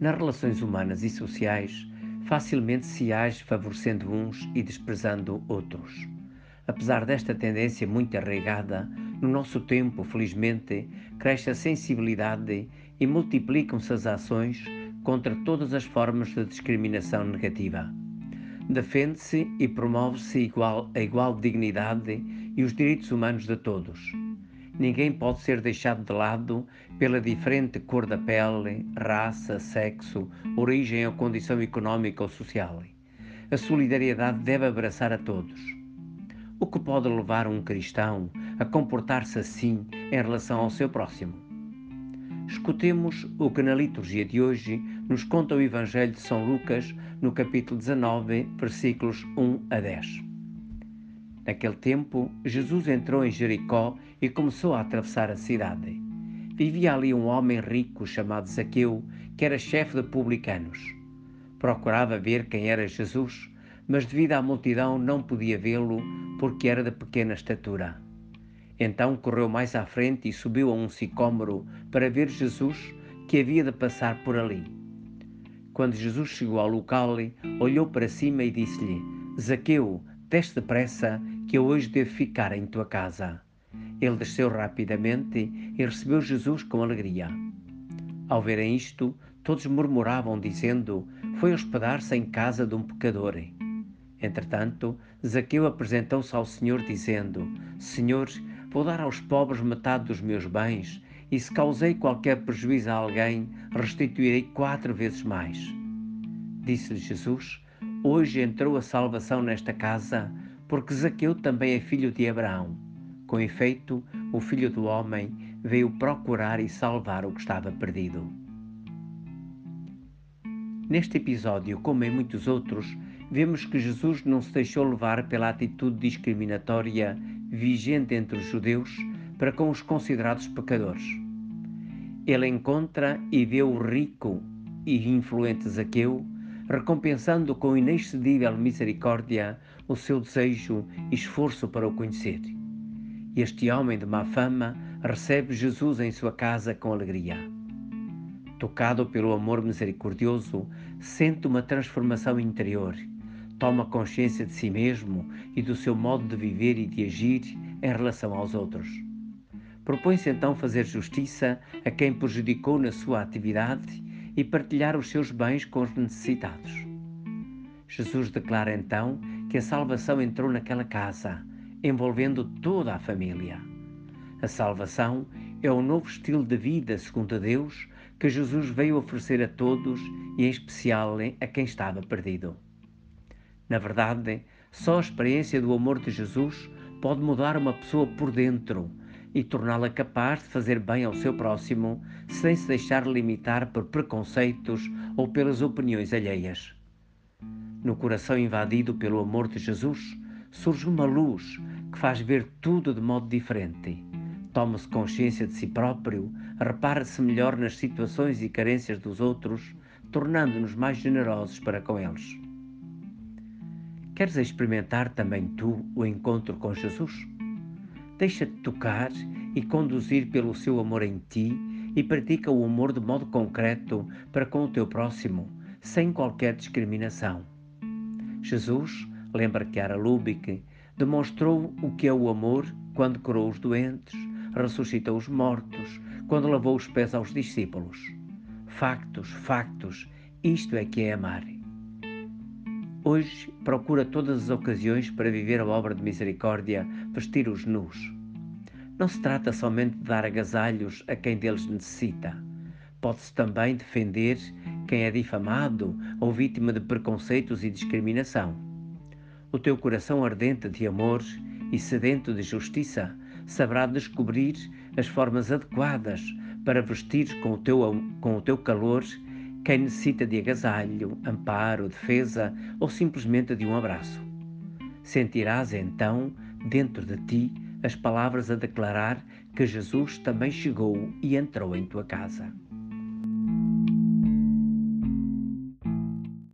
nas relações humanas e sociais, facilmente se age favorecendo uns e desprezando outros. Apesar desta tendência muito arraigada, no nosso tempo, felizmente, cresce a sensibilidade e multiplicam-se as ações contra todas as formas de discriminação negativa. Defende-se e promove-se igual, a igual dignidade e os direitos humanos de todos. Ninguém pode ser deixado de lado pela diferente cor da pele, raça, sexo, origem ou condição económica ou social. A solidariedade deve abraçar a todos. O que pode levar um cristão a comportar-se assim em relação ao seu próximo? Escutemos o que na liturgia de hoje nos conta o Evangelho de São Lucas, no capítulo 19, versículos 1 a 10. Naquele tempo, Jesus entrou em Jericó e começou a atravessar a cidade. Vivia ali um homem rico chamado Zaqueu, que era chefe de publicanos. Procurava ver quem era Jesus, mas devido à multidão não podia vê-lo porque era de pequena estatura. Então correu mais à frente e subiu a um sicômoro para ver Jesus, que havia de passar por ali. Quando Jesus chegou ao local, olhou para cima e disse-lhe: Zaqueu, desce depressa, que eu hoje devo ficar em tua casa. Ele desceu rapidamente e recebeu Jesus com alegria. Ao verem isto, todos murmuravam, dizendo: Foi hospedar-se em casa de um pecador. Entretanto, Zaqueu apresentou-se ao Senhor, dizendo: Senhor, vou dar aos pobres metade dos meus bens, e se causei qualquer prejuízo a alguém, restituirei quatro vezes mais. Disse-lhe Jesus: Hoje entrou a salvação nesta casa, porque Zaqueu também é filho de Abraão. Com efeito, o filho do homem veio procurar e salvar o que estava perdido. Neste episódio, como em muitos outros, vemos que Jesus não se deixou levar pela atitude discriminatória vigente entre os judeus para com os considerados pecadores. Ele encontra e vê o rico e influente Zaqueu recompensando com inexcedível misericórdia o seu desejo e esforço para o conhecer. Este homem de má fama recebe Jesus em sua casa com alegria. Tocado pelo amor misericordioso, sente uma transformação interior, toma consciência de si mesmo e do seu modo de viver e de agir em relação aos outros. Propõe-se então fazer justiça a quem prejudicou na sua atividade e partilhar os seus bens com os necessitados. Jesus declara então que a salvação entrou naquela casa, envolvendo toda a família. A salvação é o novo estilo de vida, segundo Deus, que Jesus veio oferecer a todos e, em especial, a quem estava perdido. Na verdade, só a experiência do amor de Jesus pode mudar uma pessoa por dentro e torná-la capaz de fazer bem ao seu próximo sem se deixar limitar por preconceitos ou pelas opiniões alheias. No coração invadido pelo amor de Jesus, surge uma luz que faz ver tudo de modo diferente. Toma-se consciência de si próprio, repara-se melhor nas situações e carências dos outros, tornando-nos mais generosos para com eles. Queres experimentar também tu o encontro com Jesus? Deixa-te tocar e conduzir pelo seu amor em ti e pratica o amor de modo concreto para com o teu próximo, sem qualquer discriminação. Jesus, lembra que Ara Lubick, demonstrou o que é o amor quando curou os doentes, ressuscitou os mortos, quando lavou os pés aos discípulos. Factos, factos, isto é que é amar. Hoje procura todas as ocasiões para viver a obra de misericórdia, vestir os nus. Não se trata somente de dar agasalhos a quem deles necessita. Pode-se também defender quem é difamado ou vítima de preconceitos e discriminação. O teu coração ardente de amor e sedento de justiça saberá descobrir as formas adequadas para vestir com o teu, com o teu calor quem necessita de agasalho, amparo, defesa ou simplesmente de um abraço. Sentirás então, dentro de ti, as palavras a declarar que Jesus também chegou e entrou em tua casa.